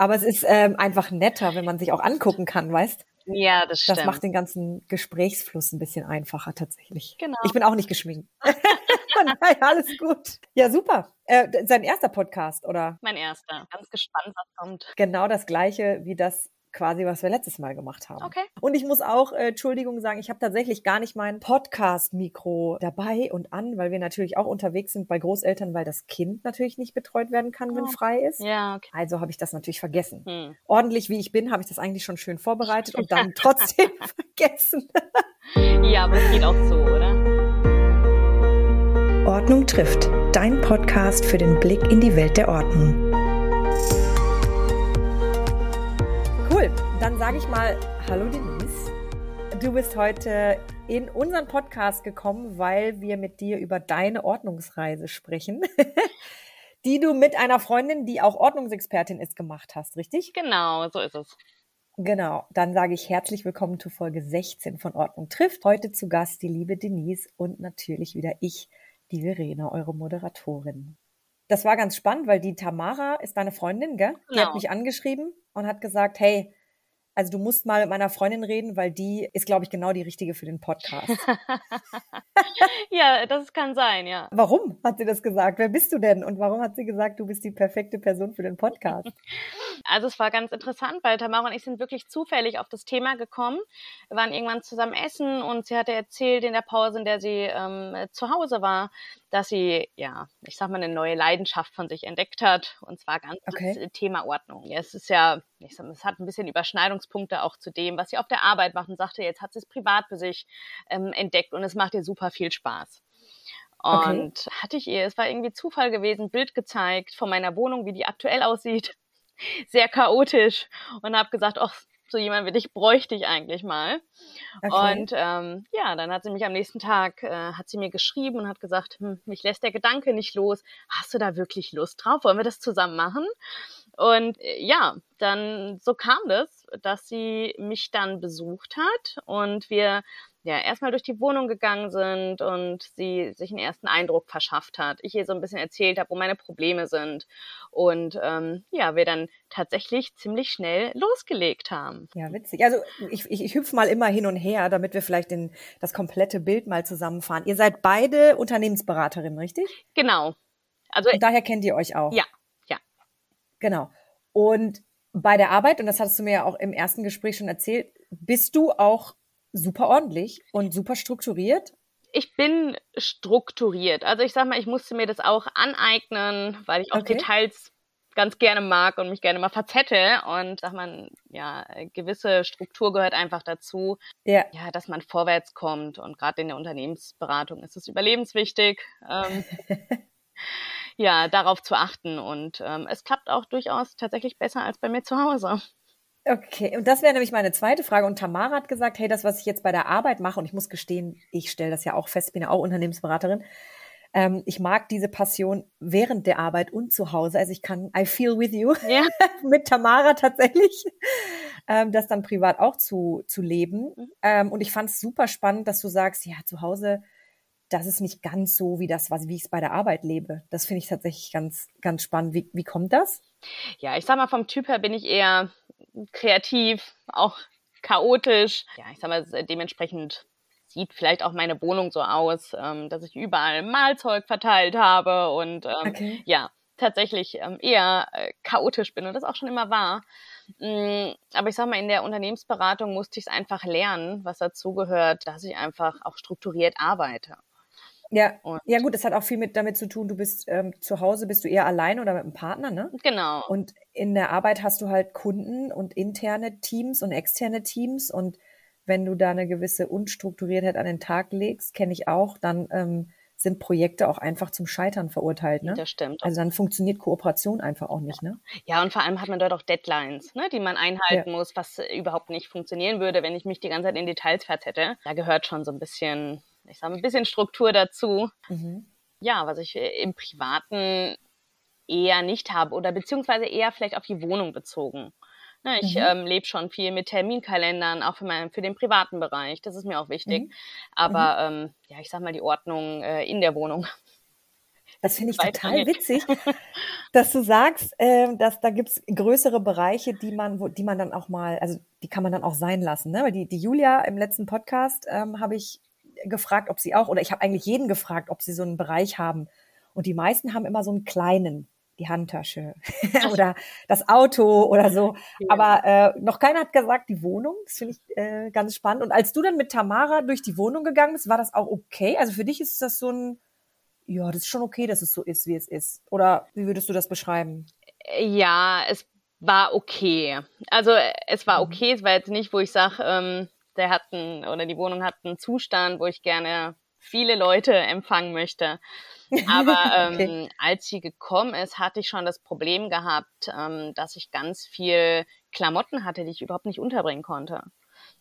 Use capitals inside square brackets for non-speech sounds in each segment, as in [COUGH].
Aber es ist ähm, einfach netter, wenn man sich auch angucken kann, weißt? Ja, das stimmt. Das macht den ganzen Gesprächsfluss ein bisschen einfacher tatsächlich. Genau. Ich bin auch nicht geschminkt. [LAUGHS] Von daher alles gut. Ja, super. Äh, sein erster Podcast, oder? Mein erster. Ganz gespannt, was kommt. Genau das gleiche wie das quasi, was wir letztes Mal gemacht haben. Okay. Und ich muss auch, äh, Entschuldigung sagen, ich habe tatsächlich gar nicht mein Podcast-Mikro dabei und an, weil wir natürlich auch unterwegs sind bei Großeltern, weil das Kind natürlich nicht betreut werden kann, wenn Oh. frei ist. Ja, okay. Also habe ich das natürlich vergessen. Hm. Ordentlich wie ich bin, habe ich das eigentlich schon schön vorbereitet und dann [LAUGHS] trotzdem [LAUGHS] vergessen. Ja, aber es geht auch so, oder? Ordnung trifft. Dein Podcast für den Blick in die Welt der Ordnung. Dann sage ich mal Hallo Denise. Du bist heute in unseren Podcast gekommen, weil wir mit dir über deine Ordnungsreise sprechen, [LAUGHS] die du mit einer Freundin, die auch Ordnungsexpertin ist, gemacht hast, richtig? Genau, so ist es. Genau, dann sage ich herzlich willkommen zu Folge 16 von Ordnung trifft. Heute zu Gast die liebe Denise und natürlich wieder ich, die Verena, eure Moderatorin. Das war ganz spannend, weil die Tamara ist deine Freundin, gell? Die Genau. hat mich angeschrieben und hat gesagt, hey, also du musst mal mit meiner Freundin reden, weil die ist, glaube ich, genau die richtige für den Podcast. [LAUGHS] ja, das kann sein, ja. warum hat sie das gesagt? Wer bist du denn? Und warum hat sie gesagt, du bist die perfekte Person für den Podcast? [LAUGHS] Also es war ganz interessant, weil Tamara und ich sind wirklich zufällig auf das Thema gekommen. Wir waren irgendwann zusammen essen und sie hatte erzählt in der Pause, in der sie ähm, zu Hause war, dass sie, ja, ich sag mal, eine neue Leidenschaft von sich entdeckt hat. Und zwar ganz Okay. das Thema Ordnung. Ja, es ist ja, ich sag mal, es hat ein bisschen Überschneidungspunkte auch zu dem, was sie auf der Arbeit macht und sagte, jetzt hat sie es privat für sich ähm, entdeckt und es macht ihr super viel Spaß. Okay. Und hatte ich ihr, es war irgendwie Zufall gewesen, Bild gezeigt von meiner Wohnung, wie die aktuell aussieht. [LAUGHS] Sehr chaotisch. Und habe gesagt, ach, so jemand wie dich bräuchte ich eigentlich mal. Okay. Und ähm, ja, dann hat sie mich am nächsten Tag, äh, hat sie mir geschrieben und hat gesagt, hm, mich lässt der Gedanke nicht los. Hast du da wirklich Lust drauf? Wollen wir das zusammen machen? Und äh, ja, dann so kam das, dass sie mich dann besucht hat und wir ja erstmal durch die Wohnung gegangen sind und sie sich einen ersten Eindruck verschafft hat. Ich ihr so ein bisschen erzählt habe, wo meine Probleme sind und ähm, ja, wir dann tatsächlich ziemlich schnell losgelegt haben. Ja, witzig. Also ich, ich, ich hüpfe mal immer hin und her, damit wir vielleicht den, das komplette Bild mal zusammenfahren. Ihr seid beide Unternehmensberaterinnen, richtig? Genau. Also Und daher kennt ihr euch auch. Ja, ja. Genau. Und bei der Arbeit, und das hattest du mir ja auch im ersten Gespräch schon erzählt, bist du auch super ordentlich und super strukturiert. ich bin strukturiert. Also ich sag mal, ich musste mir das auch aneignen, weil ich auch Okay. Details ganz gerne mag und mich gerne mal verzette. Und sag mal, ja, gewisse Struktur gehört einfach dazu, Ja. ja, dass man vorwärts kommt. Und gerade in der Unternehmensberatung ist es überlebenswichtig, ähm, [LAUGHS] ja, darauf zu achten. Und ähm, es klappt auch durchaus tatsächlich besser als bei mir zu Hause. Okay, und das wäre nämlich meine zweite Frage. Und Tamara hat gesagt, hey, das, was ich jetzt bei der Arbeit mache, und ich muss gestehen, ich stelle das ja auch fest, bin ja auch Unternehmensberaterin. Ähm, ich mag diese Passion während der Arbeit und zu Hause. Also ich kann, I feel with you. Ja, [LAUGHS] mit Tamara tatsächlich, ähm, das dann privat auch zu, zu leben. Mhm. Ähm, und ich fand es super spannend, dass du sagst, ja, zu Hause, das ist nicht ganz so wie das, was, wie ich es bei der Arbeit lebe. Das finde ich tatsächlich ganz, ganz spannend. Wie, wie kommt das? ja, ich sag mal, vom Typ her bin ich eher kreativ, auch chaotisch. Ja, ich sag mal, dementsprechend sieht vielleicht auch meine Wohnung so aus, ähm, dass ich überall Malzeug verteilt habe und ähm, Okay. ja, tatsächlich ähm, eher äh, chaotisch bin und das auch schon immer war. Mm, aber ich sag mal, in der Unternehmensberatung musste ich es einfach lernen, was dazugehört, dass ich einfach auch strukturiert arbeite. Ja, Und- ja gut, das hat auch viel mit damit zu tun, du bist ähm, zu Hause, bist du eher allein oder mit einem Partner, ne? Genau. Und in der Arbeit hast du halt Kunden und interne Teams und externe Teams. Und wenn du da eine gewisse Unstrukturiertheit an den Tag legst, kenne ich auch, dann ähm, sind Projekte auch einfach zum Scheitern verurteilt. Ne? Das stimmt. Also dann funktioniert Kooperation einfach auch nicht. Ne? Ja, und vor allem hat man dort auch Deadlines, ne, die man einhalten muss, was überhaupt nicht funktionieren würde, wenn ich mich die ganze Zeit in Details verzette. Da gehört schon so ein bisschen, ich sage ein bisschen Struktur dazu. Mhm. Ja, was ich äh, im Privaten eher nicht habe oder beziehungsweise eher vielleicht auf die Wohnung bezogen. Ne, ich Mhm. ähm, lebe schon viel mit Terminkalendern, auch für, meinen, für den privaten Bereich. Das ist mir auch wichtig. Mhm. Aber ähm, ja, ich sag mal, die Ordnung äh, in der Wohnung Das finde ich total witzig, [LAUGHS] dass du sagst, äh, dass da gibt's größere Bereiche, die man, wo, die man dann auch mal, also die kann man dann auch sein lassen. Ne? Weil die, die Julia im letzten Podcast ähm, habe ich gefragt, ob sie auch, oder ich habe eigentlich jeden gefragt, ob sie so einen Bereich haben. Und die meisten haben immer so einen kleinen, die Handtasche [LAUGHS] oder das Auto oder so. Aber äh, noch keiner hat gesagt, die Wohnung. Das finde ich äh, ganz spannend. Und als du dann mit Tamara durch die Wohnung gegangen bist, war das auch okay? Also für dich ist das so ein ja, das ist schon okay, dass es so ist, wie es ist. Oder wie würdest du das beschreiben? Ja, es war okay. Also es war mhm. okay, es war jetzt nicht, wo ich sage, ähm, der hat einen, oder die Wohnung hat einen Zustand, wo ich gerne viele Leute empfangen möchte. [LAUGHS] Aber ähm, okay. als sie gekommen ist, hatte ich schon das Problem gehabt, ähm, dass ich ganz viel Klamotten hatte, die ich überhaupt nicht unterbringen konnte.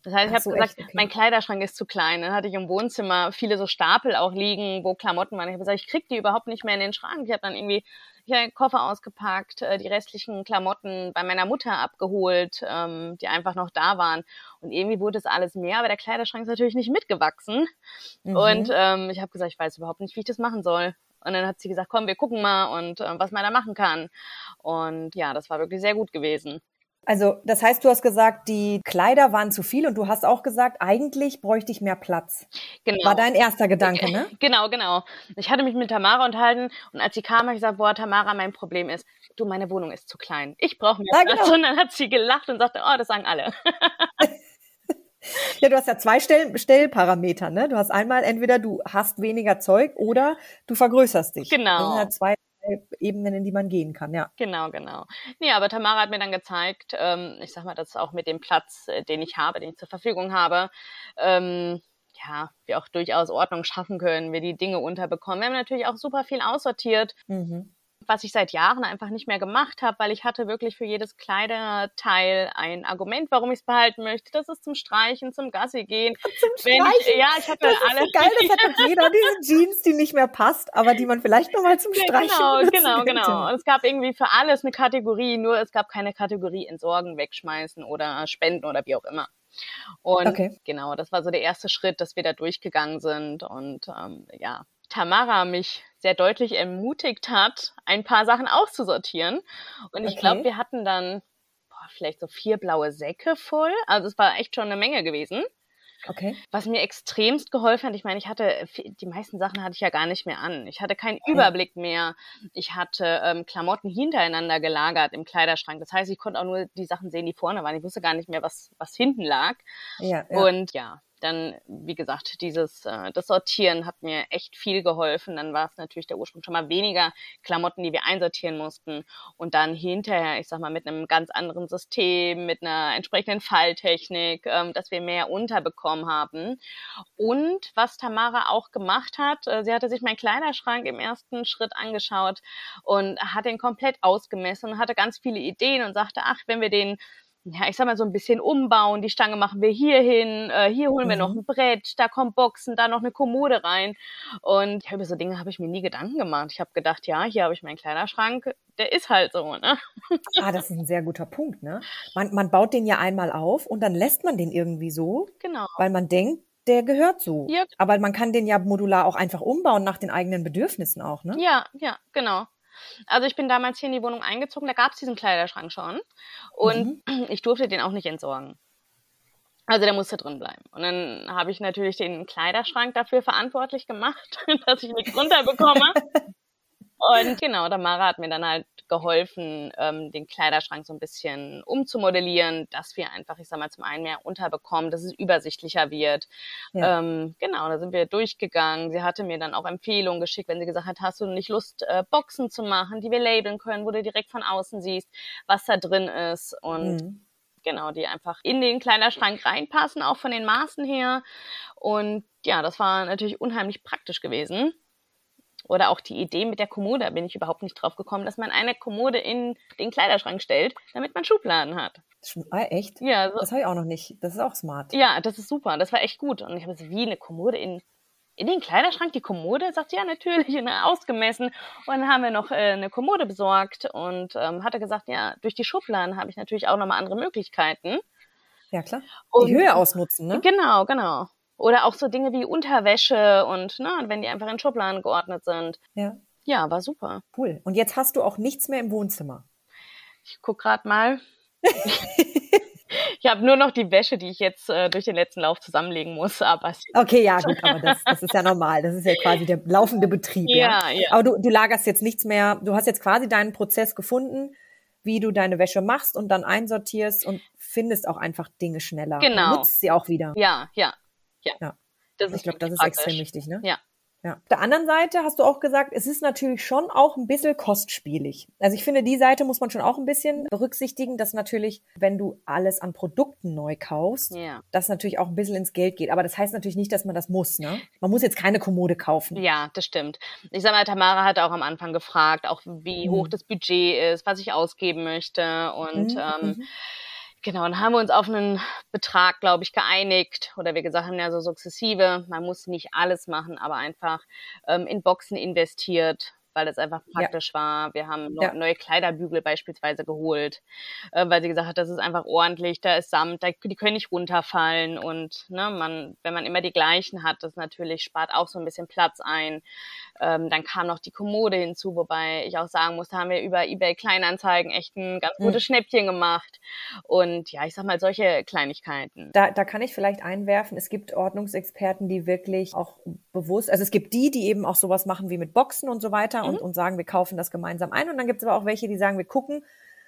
Das heißt, ich habe so, gesagt, okay. mein Kleiderschrank ist zu klein. Dann hatte ich im Wohnzimmer viele so Stapel auch liegen, wo Klamotten waren. Ich habe gesagt, ich krieg die überhaupt nicht mehr in den Schrank. Ich habe dann irgendwie hier einen Koffer ausgepackt, äh, die restlichen Klamotten bei meiner Mutter abgeholt, ähm, die einfach noch da waren. Und irgendwie wurde es alles mehr, aber der Kleiderschrank ist natürlich nicht mitgewachsen. Mhm. Und ähm, ich habe gesagt, ich weiß überhaupt nicht, wie ich das machen soll. Und dann hat sie gesagt, komm, wir gucken mal und äh, was man da machen kann. Und ja, das war wirklich sehr gut gewesen. Also, das heißt, du hast gesagt, die Kleider waren zu viel und du hast auch gesagt, eigentlich bräuchte ich mehr Platz. Genau. War dein erster Gedanke, ne? [LAUGHS] Genau, genau. Ich hatte mich mit Tamara unterhalten und als sie kam, habe ich gesagt, boah, Tamara, mein Problem ist, du, meine Wohnung ist zu klein. Ich brauche mehr ja, Platz. Genau. Und dann hat sie gelacht und sagte, oh, das sagen alle. [LAUGHS] Ja, du hast ja zwei Stell Stellparameter, ne? Du hast einmal entweder du hast weniger Zeug oder du vergrößerst dich. Genau. Das sind halt zwei Ebenen, in die man gehen kann, ja. Genau, genau. Nee, aber Tamara hat mir dann gezeigt, ähm, ich sag mal, dass auch mit dem Platz, äh, den ich habe, den ich zur Verfügung habe, ähm, ja, wir auch durchaus Ordnung schaffen können, wir die Dinge unterbekommen. Wir haben natürlich auch super viel aussortiert. Mhm was ich seit Jahren einfach nicht mehr gemacht habe, weil ich hatte wirklich für jedes Kleiderteil ein Argument, warum ich es behalten möchte. Das ist zum Streichen, zum Gassi gehen. [LAUGHS] Zum Streichen? Ich, ja, ich hatte das alle. Ist so geil, das [LAUGHS] hat doch jeder, diese Jeans, die nicht mehr passt, aber die man vielleicht nochmal zum Streichen Genau, genau, genau. Und es gab irgendwie für alles eine Kategorie, nur es gab keine Kategorie entsorgen, wegschmeißen oder spenden oder wie auch immer. Und okay. genau, das war so der erste Schritt, dass wir da durchgegangen sind. Und ähm, ja, Tamara mich sehr deutlich ermutigt hat, ein paar Sachen auszusortieren. Und ich okay. glaube, wir hatten dann boah, vielleicht so vier blaue Säcke voll. Also es war echt schon eine Menge gewesen. Okay. Was mir extremst geholfen hat, ich meine, ich hatte, die meisten Sachen hatte ich ja gar nicht mehr an. Ich hatte keinen. Überblick mehr. Ich hatte ähm, Klamotten hintereinander gelagert im Kleiderschrank. Das heißt, ich konnte auch nur die Sachen sehen, die vorne waren. Ich wusste gar nicht mehr, was, was hinten lag. Ja, ja. Und ja, dann, wie gesagt, dieses, äh, das Sortieren hat mir echt viel geholfen. Dann war es natürlich der Ursprung schon mal weniger Klamotten, die wir einsortieren mussten. Und dann hinterher, ich sag mal, mit einem ganz anderen System, mit einer entsprechenden Falltechnik, ähm, dass wir mehr unterbekommen haben. Und was Tamara auch gemacht hat, äh, sie hatte sich meinen Kleiderschrank im ersten Schritt angeschaut und hat den komplett ausgemessen und hatte ganz viele Ideen und sagte, ach, wenn wir den ja, ich sag mal so ein bisschen umbauen. Die Stange machen wir hier hin, äh, hier holen wir noch mhm. ein Brett, da kommt Boxen, da noch eine Kommode rein. Und ja, über so Dinge habe ich mir nie Gedanken gemacht. Ich habe gedacht, ja, hier habe ich meinen Kleiderschrank, der ist halt so, ne? Ah, das ist ein sehr guter Punkt, ne? Man, man baut den ja einmal auf und dann lässt man den irgendwie so. Genau. Weil man denkt, der gehört so. Ja. Aber man kann den ja modular auch einfach umbauen nach den eigenen Bedürfnissen auch, ne? Ja, ja, genau. Also ich bin damals hier in die Wohnung eingezogen, da gab es diesen Kleiderschrank schon und mhm. [CLEARS THROAT] ich durfte den auch nicht entsorgen. Also der musste drin bleiben. Und dann habe ich natürlich den Kleiderschrank dafür verantwortlich gemacht, [LAUGHS] dass ich nichts runterbekomme. [LAUGHS] Und genau, Tamara hat mir dann halt geholfen, ähm, den Kleiderschrank so ein bisschen umzumodellieren, dass wir einfach, ich sag mal, zum einen mehr unterbekommen, dass es übersichtlicher wird. Ja. Ähm, genau, da sind wir durchgegangen. Sie hatte mir dann auch Empfehlungen geschickt, wenn sie gesagt hat, hast du nicht Lust, äh, Boxen zu machen, die wir labeln können, wo du direkt von außen siehst, was da drin ist und mhm genau, die einfach in den Kleiderschrank reinpassen, auch von den Maßen her. Und ja, das war natürlich unheimlich praktisch gewesen. Oder auch die Idee mit der Kommode, da bin ich überhaupt nicht drauf gekommen, dass man eine Kommode in den Kleiderschrank stellt, damit man Schubladen hat. Ah, echt? Ja. So. Das habe ich auch noch nicht. Das ist auch smart. Ja, das ist super. Das war echt gut. Und ich habe so, wie eine Kommode in, in den Kleiderschrank, die Kommode? Sagt ja, natürlich, ne, ausgemessen. Und dann haben wir noch äh, eine Kommode besorgt und ähm, hatte gesagt, ja, durch die Schubladen habe ich natürlich auch nochmal andere Möglichkeiten. Ja, klar. Die und, Höhe ausnutzen, ne? Genau, genau. Oder auch so Dinge wie Unterwäsche und ne, wenn die einfach in Schubladen geordnet sind. Ja. Ja, war super. Cool. Und jetzt hast du auch nichts mehr im Wohnzimmer. Ich guck gerade mal. [LAUGHS] ich habe nur noch die Wäsche, die ich jetzt äh, durch den letzten Lauf zusammenlegen muss. Aber [LAUGHS] okay, ja, gut, aber das, das ist ja normal. Das ist ja quasi der laufende Betrieb. Ja, ja. ja. Aber du, du lagerst jetzt nichts mehr. Du hast jetzt quasi deinen Prozess gefunden, wie du deine Wäsche machst und dann einsortierst und findest auch einfach Dinge schneller. Genau. Und nutzt sie auch wieder. Ja, ja, ja. ja. Ich glaube, das ist extrem wichtig, ne? Ja. Ja. Auf der anderen Seite hast du auch gesagt, es ist natürlich schon auch ein bisschen kostspielig. Also ich finde, die Seite muss man schon auch ein bisschen berücksichtigen, dass natürlich, wenn du alles an Produkten neu kaufst, ja. das natürlich auch ein bisschen ins Geld geht. Aber das heißt natürlich nicht, dass man das muss, ne? Man muss jetzt keine Kommode kaufen. Ja, das stimmt. Ich sag mal, Tamara hat auch am Anfang gefragt, auch wie mhm. hoch das Budget ist, was ich ausgeben möchte und mhm. ähm, mhm. Genau, dann haben wir uns auf einen Betrag, glaube ich, geeinigt. Oder wir gesagt haben ja so sukzessive, man muss nicht alles machen, aber einfach ähm, in Boxen investiert, weil es einfach praktisch ja. war. Wir haben ja. neue Kleiderbügel beispielsweise geholt, äh, weil sie gesagt hat, das ist einfach ordentlich, da ist Samt, da, die können nicht runterfallen und ne, man, wenn man immer die gleichen hat, das natürlich spart auch so ein bisschen Platz ein. Ähm, dann kam noch die Kommode hinzu, wobei ich auch sagen muss, da haben wir über eBay Kleinanzeigen echt ein ganz gutes mhm. Schnäppchen gemacht. Und ja, ich sag mal, solche Kleinigkeiten. Da, da kann ich vielleicht einwerfen, es gibt Ordnungsexperten, die wirklich auch bewusst, also es gibt die, die eben auch sowas machen wie mit Boxen und so weiter mhm. und, und sagen, wir kaufen das gemeinsam ein. Und dann gibt es aber auch welche, die sagen, wir gucken,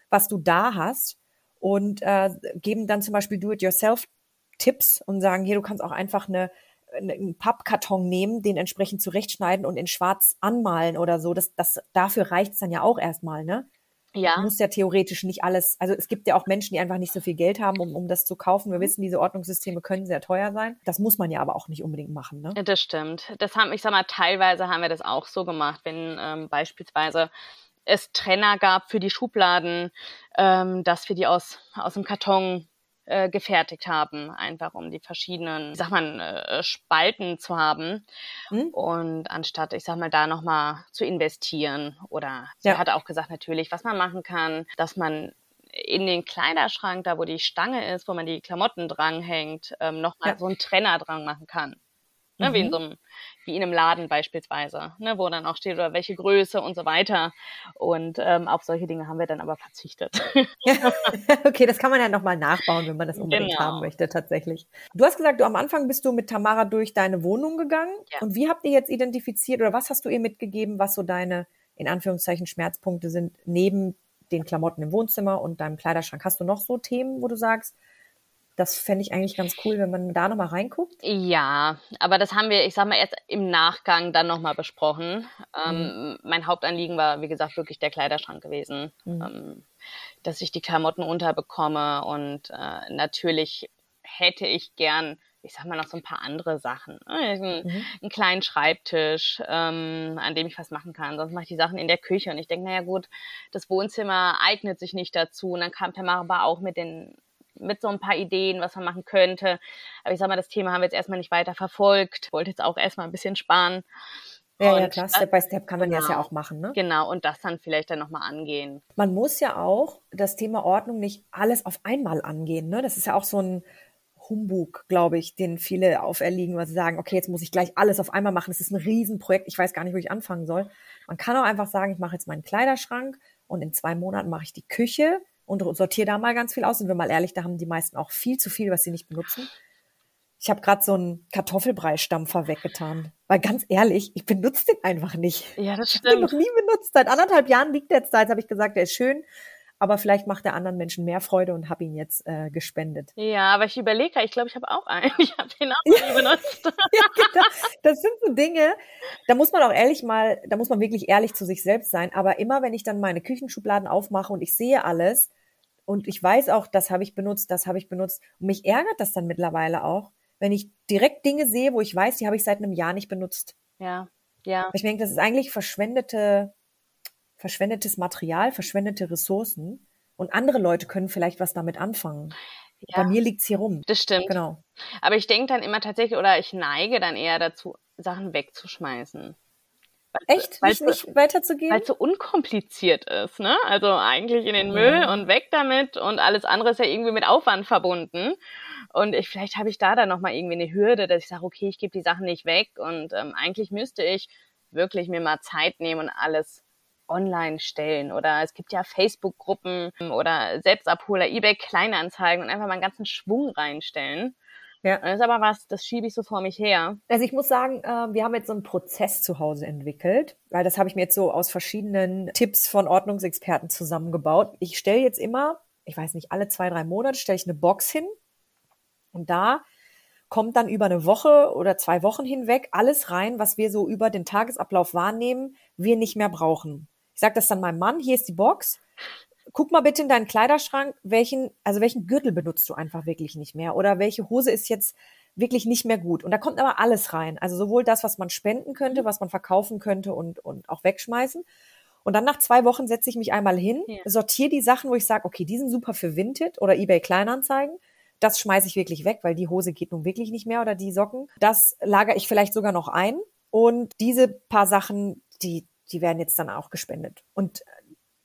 was du da hast und äh, geben dann zum Beispiel Do-it-yourself-Tipps und sagen, hier, du kannst auch einfach eine einen Pappkarton nehmen, den entsprechend zurechtschneiden und in schwarz anmalen oder so. Das, das, dafür reicht's dann ja auch erstmal, ne? Ja. Du musst ja theoretisch nicht alles, also es gibt ja auch Menschen, die einfach nicht so viel Geld haben, um, um das zu kaufen. Wir mhm. wissen, diese Ordnungssysteme können sehr teuer sein. Das muss man ja aber auch nicht unbedingt machen, ne? Das stimmt. Das haben, ich sag mal, teilweise haben wir das auch so gemacht, wenn ähm, beispielsweise es Trenner gab für die Schubladen, ähm, dass wir die aus, aus dem Karton äh, gefertigt haben, einfach um die verschiedenen, sag mal, äh, Spalten zu haben. Mhm. Und anstatt, ich sag mal, da nochmal zu investieren. Oder sie ja. hat auch gesagt, natürlich, was man machen kann, dass man in den Kleiderschrank, da wo die Stange ist, wo man die Klamotten dranhängt, ähm, nochmal ja. so einen Trenner dran machen kann. Ne, mhm. wie, in mhm. so einem, wie in einem Laden beispielsweise, ne, wo dann auch steht, oder welche Größe und so weiter. Und ähm, auf solche Dinge haben wir dann aber verzichtet. [LAUGHS] [LAUGHS] okay, das kann man ja nochmal nachbauen, wenn man das unbedingt genau. haben möchte, tatsächlich. Du hast gesagt, du am Anfang bist du mit Tamara durch deine Wohnung gegangen. Ja. Und wie habt ihr jetzt identifiziert oder was hast du ihr mitgegeben, was so deine, in Anführungszeichen, Schmerzpunkte sind, neben den Klamotten im Wohnzimmer und deinem Kleiderschrank? Hast du noch so Themen, wo du sagst, das fände ich eigentlich ganz cool, wenn man da nochmal reinguckt. Ja, aber das haben wir, ich sag mal, erst im Nachgang dann nochmal besprochen. Ähm, mhm. Ähm, mein Hauptanliegen war, wie gesagt, wirklich der Kleiderschrank gewesen. Mhm. Ähm, dass ich die Klamotten unterbekomme und äh, natürlich hätte ich gern ich sag mal noch so ein paar andere Sachen. Ne? Einen, mhm. einen kleinen Schreibtisch, ähm, an dem ich was machen kann. Sonst mache ich die Sachen in der Küche und ich denke, naja gut, das Wohnzimmer eignet sich nicht dazu. Und dann kam Tamara auch mit den mit so ein paar Ideen, was man machen könnte. Aber ich sag mal, das Thema haben wir jetzt erstmal nicht weiter verfolgt. Wollte jetzt auch erstmal ein bisschen sparen. Ja, und ja, klar, Step by Step kann man genau, das ja auch machen, ne? Genau, und das dann vielleicht dann nochmal angehen. Man muss ja auch das Thema Ordnung nicht alles auf einmal angehen, ne? Das ist ja auch so ein Humbug, glaube ich, den viele auferlegen, weil sie sagen, okay, jetzt muss ich gleich alles auf einmal machen. Das ist ein Riesenprojekt, ich weiß gar nicht, wo ich anfangen soll. Man kann auch einfach sagen, ich mache jetzt meinen Kleiderschrank und in zwei Monaten mache ich die Küche und sortiere da mal ganz viel aus. Sind wir mal ehrlich, da haben die meisten auch viel zu viel, was sie nicht benutzen. Ich habe gerade so einen Kartoffelbrei-Stampfer weggetan. Weil ganz ehrlich, ich benutze den einfach nicht. Ja, das stimmt. Ich habe den noch nie benutzt. Seit anderthalb Jahren liegt der jetzt da. Jetzt habe ich gesagt, der ist schön aber vielleicht macht der anderen Menschen mehr Freude und habe ihn jetzt äh, gespendet. Ja, aber ich überlege, ich glaube, ich habe auch einen. [LAUGHS] Ich habe den auch nie benutzt. [LAUGHS] ja, genau. Das sind so Dinge, da muss man auch ehrlich mal, da muss man wirklich ehrlich zu sich selbst sein. Aber immer, wenn ich dann meine Küchenschubladen aufmache und ich sehe alles und ich weiß auch, das habe ich benutzt, das habe ich benutzt und mich ärgert das dann mittlerweile auch, wenn ich direkt Dinge sehe, wo ich weiß, die habe ich seit einem Jahr nicht benutzt. Ja, ja. Ich denke, das ist eigentlich verschwendete verschwendetes Material, verschwendete Ressourcen und andere Leute können vielleicht was damit anfangen. Ja, Bei mir liegt's hier rum. Das stimmt. Genau. Aber ich denke dann immer tatsächlich, oder ich neige dann eher dazu, Sachen wegzuschmeißen. Echt? Weil nicht, nicht weiterzugehen? Weil es so unkompliziert ist, ne? Also eigentlich in den Müll und weg damit und alles andere ist ja irgendwie mit Aufwand verbunden. Und ich, vielleicht habe ich da dann nochmal irgendwie eine Hürde, dass ich sage, okay, ich gebe die Sachen nicht weg und ähm, eigentlich müsste ich wirklich mir mal Zeit nehmen und alles online stellen. Oder es gibt ja Facebook-Gruppen oder Selbstabholer, eBay Kleinanzeigen und einfach mal einen ganzen Schwung reinstellen. Ja. Das ist aber was, das schiebe ich so vor mich her. Also ich muss sagen, äh, wir haben jetzt so einen Prozess zu Hause entwickelt, weil das habe ich mir jetzt so aus verschiedenen Tipps von Ordnungsexperten zusammengebaut. Ich stelle jetzt immer, ich weiß nicht, alle zwei, drei Monate stelle ich eine Box hin und da kommt dann über eine Woche oder zwei Wochen hinweg alles rein, was wir so über den Tagesablauf wahrnehmen, wir nicht mehr brauchen. Ich sage das dann meinem Mann, hier ist die Box. Guck mal bitte in deinen Kleiderschrank, welchen, also welchen Gürtel benutzt du einfach wirklich nicht mehr oder welche Hose ist jetzt wirklich nicht mehr gut. Und da kommt aber alles rein. Also sowohl das, was man spenden könnte, was man verkaufen könnte und, und auch wegschmeißen. Und dann nach zwei Wochen setze ich mich einmal hin, ja. sortiere die Sachen, wo ich sage, okay, die sind super für Vinted oder eBay Kleinanzeigen das schmeiße ich wirklich weg, weil die Hose geht nun wirklich nicht mehr oder die Socken. Das lagere ich vielleicht sogar noch ein. Und diese paar Sachen, die, die werden jetzt dann auch gespendet. Und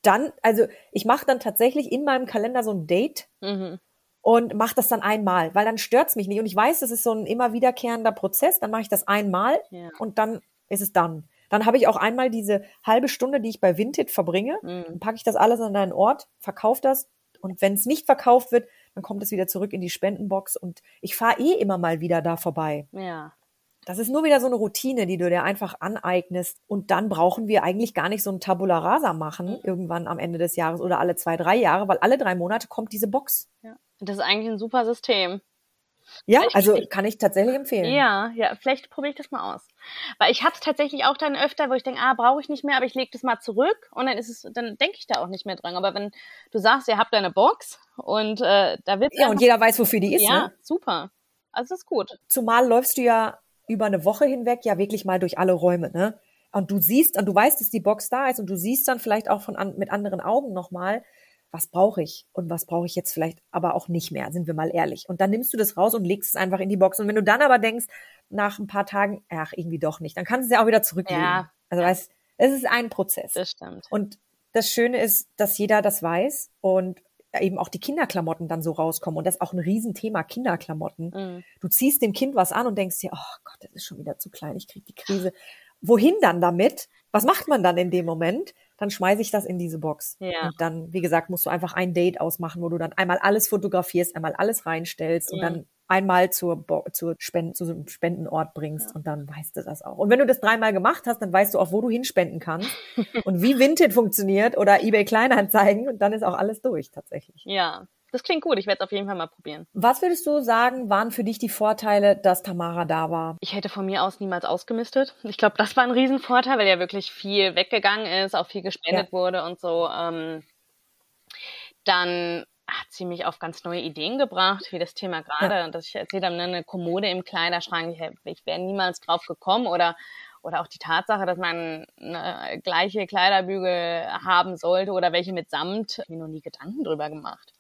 dann, also ich mache dann tatsächlich in meinem Kalender so ein Date mhm. und mache das dann einmal, weil dann stört's mich nicht. Und ich weiß, das ist so ein immer wiederkehrender Prozess. Dann mache ich das einmal ja. und dann ist es dann. Dann habe ich auch einmal diese halbe Stunde, die ich bei Vinted verbringe, mhm. dann packe ich das alles an einen Ort, verkaufe das und wenn es nicht verkauft wird, dann kommt es wieder zurück in die Spendenbox und ich fahre eh immer mal wieder da vorbei. Ja. Das ist nur wieder so eine Routine, die du dir einfach aneignest. Und dann brauchen wir eigentlich gar nicht so ein Tabula rasa machen, mhm. irgendwann am Ende des Jahres oder alle zwei, drei Jahre, weil alle drei Monate kommt diese Box. Ja. Das ist eigentlich ein super System. Ja, vielleicht also kann ich tatsächlich empfehlen. Ja, ja, vielleicht probiere ich das mal aus. Weil ich hatte tatsächlich auch dann öfter, wo ich denke, ah, brauche ich nicht mehr, aber ich lege das mal zurück und dann ist es, dann denke ich da auch nicht mehr dran. Aber wenn du sagst, ihr habt eine Box und äh, da wird Ja, und jeder weiß, wofür die ist. Ja, ne? super. Also das ist gut. Zumal läufst du ja über eine Woche hinweg ja wirklich mal durch alle Räume, ne? Und du siehst, und du weißt, dass die Box da ist und du siehst dann vielleicht auch von an, mit anderen Augen nochmal, was brauche ich und was brauche ich jetzt vielleicht aber auch nicht mehr, sind wir mal ehrlich. Und dann nimmst du das raus und legst es einfach in die Box. Und wenn du dann aber denkst, nach ein paar Tagen, ach, irgendwie doch nicht, dann kannst du es ja auch wieder zurücklegen. Ja. Also weißt, es ist ein Prozess. Das stimmt. Und das Schöne ist, dass jeder das weiß und eben auch die Kinderklamotten dann so rauskommen. Und das ist auch ein Riesenthema, Kinderklamotten. Mhm. Du ziehst dem Kind was an und denkst dir, oh Gott, das ist schon wieder zu klein, ich krieg die Krise. Wohin dann damit? Was macht man dann in dem Moment? Dann schmeiße ich das in diese Box. Ja. Und dann, wie gesagt, musst du einfach ein Date ausmachen, wo du dann einmal alles fotografierst, einmal alles reinstellst ja. und dann einmal zur, Bo zur Spenden, zu einem Spendenort bringst ja. und dann weißt du das auch. Und wenn du das dreimal gemacht hast, dann weißt du auch, wo du hinspenden kannst [LAUGHS] und wie Vinted funktioniert oder eBay Kleinanzeigen und dann ist auch alles durch tatsächlich. Ja, das klingt gut. Ich werde es auf jeden Fall mal probieren. Was würdest du sagen, waren für dich die Vorteile, dass Tamara da war? Ich hätte von mir aus niemals ausgemistet. Ich glaube, das war ein Riesenvorteil, weil ja wirklich viel weggegangen ist, auch viel gespendet ja. wurde und so. Ähm, dann hat sie mich auf ganz neue Ideen gebracht, wie das Thema gerade, ja. dass ich erzählt habe, ne, eine Kommode im Kleiderschrank, ich, ich wäre niemals drauf gekommen oder oder auch die Tatsache, dass man eine gleiche Kleiderbügel haben sollte oder welche mit Samt, ich mir noch nie Gedanken drüber gemacht.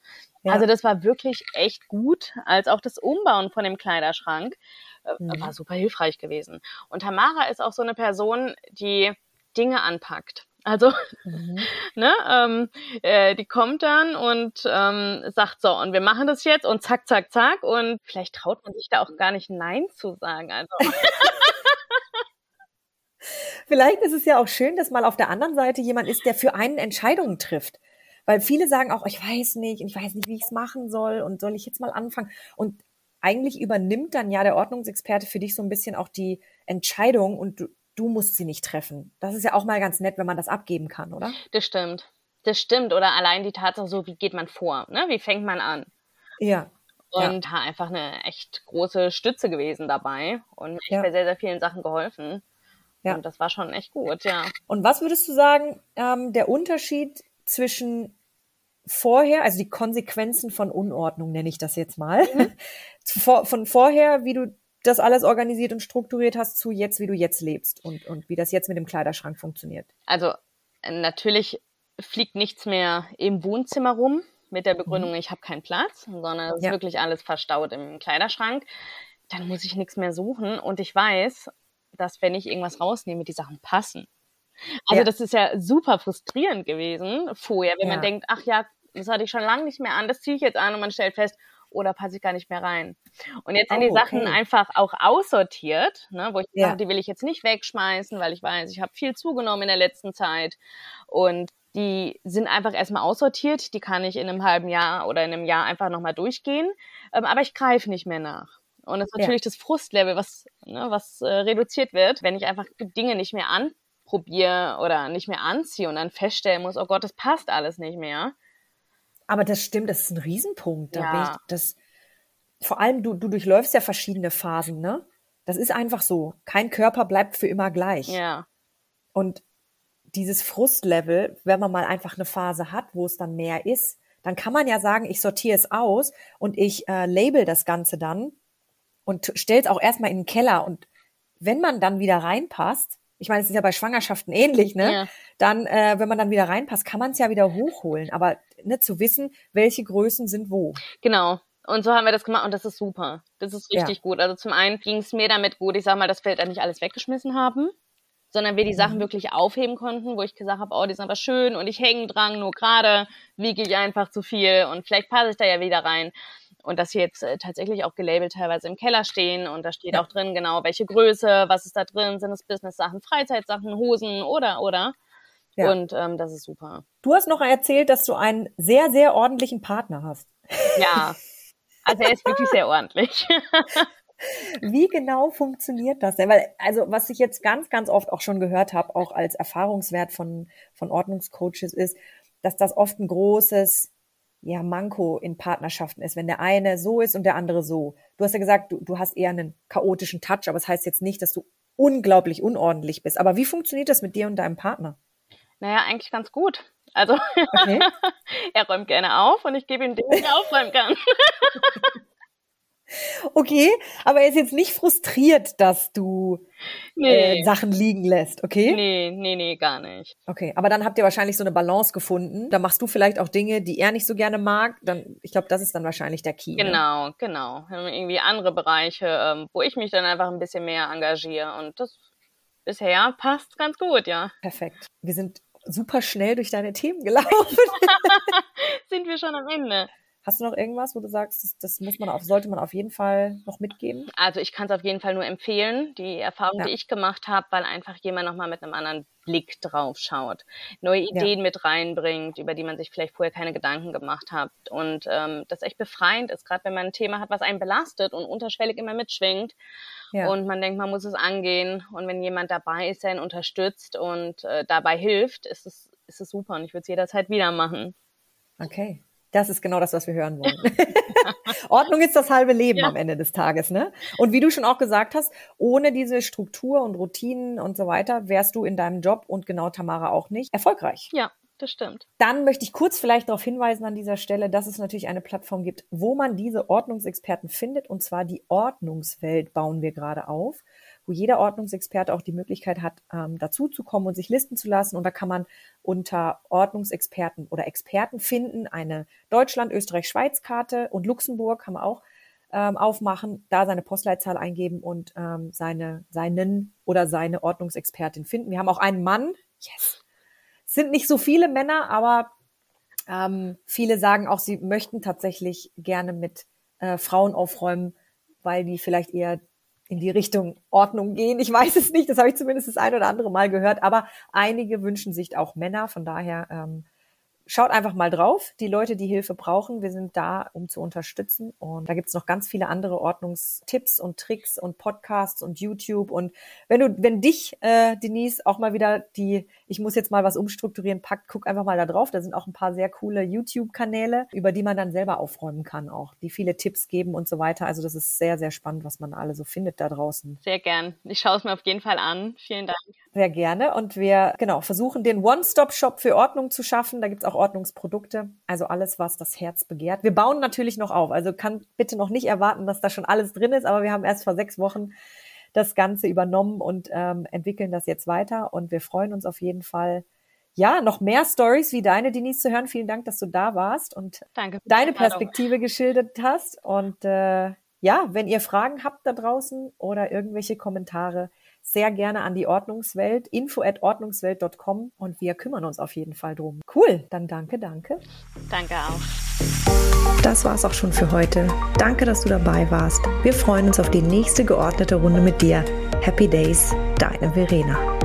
Ja. Also das war wirklich echt gut, als auch das Umbauen von dem Kleiderschrank äh, mhm. war super hilfreich gewesen. Und Tamara ist auch so eine Person, die Dinge anpackt. Also, mhm. [LAUGHS] ne, ähm, äh, die kommt dann und ähm, sagt so, und wir machen das jetzt und zack, zack, zack. Und vielleicht traut man sich da auch gar nicht Nein zu sagen. Also. [LAUGHS] vielleicht ist es ja auch schön, dass mal auf der anderen Seite jemand ist, der für einen Entscheidungen trifft. Weil viele sagen auch, ich weiß nicht, ich weiß nicht, wie ich es machen soll und soll ich jetzt mal anfangen? Und eigentlich übernimmt dann ja der Ordnungsexperte für dich so ein bisschen auch die Entscheidung und du, du musst sie nicht treffen. Das ist ja auch mal ganz nett, wenn man das abgeben kann, oder? Das stimmt. Das stimmt. Oder allein die Tatsache so, wie geht man vor? Ne? Wie fängt man an? Ja. Und ja. einfach eine echt große Stütze gewesen dabei und ich ja. bei sehr, sehr vielen Sachen geholfen. Ja. Und das war schon echt gut, ja. Und was würdest du sagen, ähm, der Unterschied zwischen vorher, also die Konsequenzen von Unordnung nenne ich das jetzt mal, mhm. [LAUGHS] von vorher, wie du das alles organisiert und strukturiert hast, zu jetzt, wie du jetzt lebst und, und wie das jetzt mit dem Kleiderschrank funktioniert? Also natürlich fliegt nichts mehr im Wohnzimmer rum mit der Begründung, mhm. ich habe keinen Platz, sondern es ja. ist wirklich alles verstaut im Kleiderschrank. Dann muss ich nichts mehr suchen und ich weiß, dass wenn ich irgendwas rausnehme, die Sachen passen. Also ja. das ist ja super frustrierend gewesen vorher, wenn ja. man denkt, ach ja, das hatte ich schon lange nicht mehr an, das ziehe ich jetzt an und man stellt fest, oder passe ich gar nicht mehr rein. Und jetzt sind oh, die Sachen okay. einfach auch aussortiert, ne, wo ich ja. sage, die will ich jetzt nicht wegschmeißen, weil ich weiß, ich habe viel zugenommen in der letzten Zeit und die sind einfach erstmal aussortiert, die kann ich in einem halben Jahr oder in einem Jahr einfach nochmal durchgehen, ähm, aber ich greife nicht mehr nach. Und das ist natürlich ja. das Frustlevel, was, ne, was äh, reduziert wird, wenn ich einfach Dinge nicht mehr anprobiere oder nicht mehr anziehe und dann feststellen muss, oh Gott, das passt alles nicht mehr. Aber das stimmt, das ist ein Riesenpunkt. Ja. Ich, das, vor allem, du, du durchläufst ja verschiedene Phasen, ne? Das ist einfach so. Kein Körper bleibt für immer gleich. Ja. Und dieses Frustlevel, wenn man mal einfach eine Phase hat, wo es dann mehr ist, dann kann man ja sagen, ich sortiere es aus und ich äh, label das Ganze dann und stellt auch erstmal in den Keller. Und wenn man dann wieder reinpasst, ich meine, es ist ja bei Schwangerschaften ähnlich, ne? Ja. Dann, äh, wenn man dann wieder reinpasst, kann man es ja wieder hochholen. Aber ne, zu wissen, welche Größen sind wo. Genau. Und so haben wir das gemacht und das ist super. Das ist richtig ja. gut. Also zum einen ging es mir damit gut, ich sag mal, dass wir dann nicht alles weggeschmissen haben, sondern wir die Sachen mhm. wirklich aufheben konnten, wo ich gesagt habe, oh, die sind aber schön und ich hänge dran, nur gerade wiege ich einfach zu viel und vielleicht passe ich da ja wieder rein und dass sie jetzt äh, tatsächlich auch gelabelt teilweise im Keller stehen und da steht ja. auch drin genau, welche Größe, was ist da drin, sind es Business-Sachen, Freizeitsachen, Hosen oder, oder. Ja. Und ähm, das ist super. Du hast noch erzählt, dass du einen sehr, sehr ordentlichen Partner hast. Ja, also er ist [LAUGHS] wirklich sehr ordentlich. Wie genau funktioniert das denn? Weil, also, was ich jetzt ganz, ganz oft auch schon gehört habe, auch als Erfahrungswert von, von Ordnungscoaches, ist, dass das oft ein großes ja, Manko in Partnerschaften ist, wenn der eine so ist und der andere so. Du hast ja gesagt, du, du hast eher einen chaotischen Touch, aber es das heißt jetzt nicht, dass du unglaublich unordentlich bist. Aber wie funktioniert das mit dir und deinem Partner? Naja, eigentlich ganz gut. Also okay. [LAUGHS] er räumt gerne auf und ich gebe ihm Dinge, die er [LAUGHS] aufräumen kann. Okay, aber er ist jetzt nicht frustriert, dass du nee. äh, Sachen liegen lässt, okay? Nee, nee, nee, gar nicht. Okay, aber dann habt ihr wahrscheinlich so eine Balance gefunden. Da machst du vielleicht auch Dinge, die er nicht so gerne mag. Dann, ich glaube, das ist dann wahrscheinlich der Key. Genau, ne? genau. Irgendwie andere Bereiche, ähm, wo ich mich dann einfach ein bisschen mehr engagiere. Und das bisher passt ganz gut, ja. Perfekt. Wir sind super schnell durch deine Themen gelaufen. [LAUGHS] sind wir schon am Ende. Hast du noch irgendwas, wo du sagst, das, das muss man auf, sollte man auf jeden Fall noch mitgeben? Also ich kann es auf jeden Fall nur empfehlen, die Erfahrung, ja. die ich gemacht habe, weil einfach jemand nochmal mit einem anderen Blick drauf schaut, neue Ideen ja. mit reinbringt, über die man sich vielleicht vorher keine Gedanken gemacht hat. Und ähm, das echt befreiend ist, gerade wenn man ein Thema hat, was einen belastet und unterschwellig immer mitschwingt. Ja. Und man denkt, man muss es angehen. Und wenn jemand dabei ist, der ihn unterstützt und äh, dabei hilft, ist es, ist es super. Und ich würde es jederzeit wieder machen. Okay. Das ist genau das, was wir hören wollen. [LAUGHS] Ordnung ist das halbe Leben ja. am Ende des Tages, ne? Und wie du schon auch gesagt hast, ohne diese Struktur und Routinen und so weiter wärst du in deinem Job und genau Tamara auch nicht erfolgreich. Ja, das stimmt. Dann möchte ich kurz vielleicht darauf hinweisen an dieser Stelle, dass es natürlich eine Plattform gibt, wo man diese Ordnungsexperten findet. Und zwar die Ordnungswelt bauen wir gerade auf wo jeder Ordnungsexperte auch die Möglichkeit hat, ähm, dazu zu kommen und sich listen zu lassen. Und da kann man unter Ordnungsexperten oder Experten finden eine Deutschland, Österreich, Schweiz Karte und Luxemburg kann man auch ähm, aufmachen, da seine Postleitzahl eingeben und ähm, seine, seinen oder seine Ordnungsexpertin finden. Wir haben auch einen Mann. Yes. Es sind nicht so viele Männer, aber ähm, viele sagen auch, sie möchten tatsächlich gerne mit äh, Frauen aufräumen, weil die vielleicht eher in die Richtung Ordnung gehen. Ich weiß es nicht, das habe ich zumindest das ein oder andere Mal gehört, aber einige wünschen sich auch Männer. Von daher ähm, schaut einfach mal drauf. Die Leute, die Hilfe brauchen, wir sind da, um zu unterstützen. Und da gibt's noch ganz viele andere Ordnungstipps und Tricks und Podcasts und YouTube. Und wenn du, wenn dich, äh, Denise, auch mal wieder die, ich muss jetzt mal was umstrukturieren, packt, guck einfach mal da drauf. Da sind auch ein paar sehr coole YouTube-Kanäle, über die man dann selber aufräumen kann auch, die viele Tipps geben und so weiter. Also das ist sehr, sehr spannend, was man alle so findet da draußen. Sehr gern. Ich schaue es mir auf jeden Fall an. Vielen Dank. Sehr gerne. Und wir, genau, versuchen den One-Stop-Shop für Ordnung zu schaffen. Da gibt's auch Ordnungsprodukte, also alles, was das Herz begehrt. Wir bauen natürlich noch auf, also kann bitte noch nicht erwarten, dass da schon alles drin ist, aber wir haben erst vor sechs Wochen das Ganze übernommen und ähm, entwickeln das jetzt weiter und wir freuen uns auf jeden Fall, ja, noch mehr Stories wie deine, Denise, zu hören. Vielen Dank, dass du da warst und deine Perspektive geschildert hast. Und äh, ja, wenn ihr Fragen habt da draußen oder irgendwelche Kommentare, sehr gerne an die Ordnungswelt, info at ordnungswelt.com und wir kümmern uns auf jeden Fall drum. Cool, dann danke, danke. Danke auch. Das war's auch schon für heute. Danke, dass du dabei warst. Wir freuen uns auf die nächste geordnete Runde mit dir. Happy Days, deine Verena.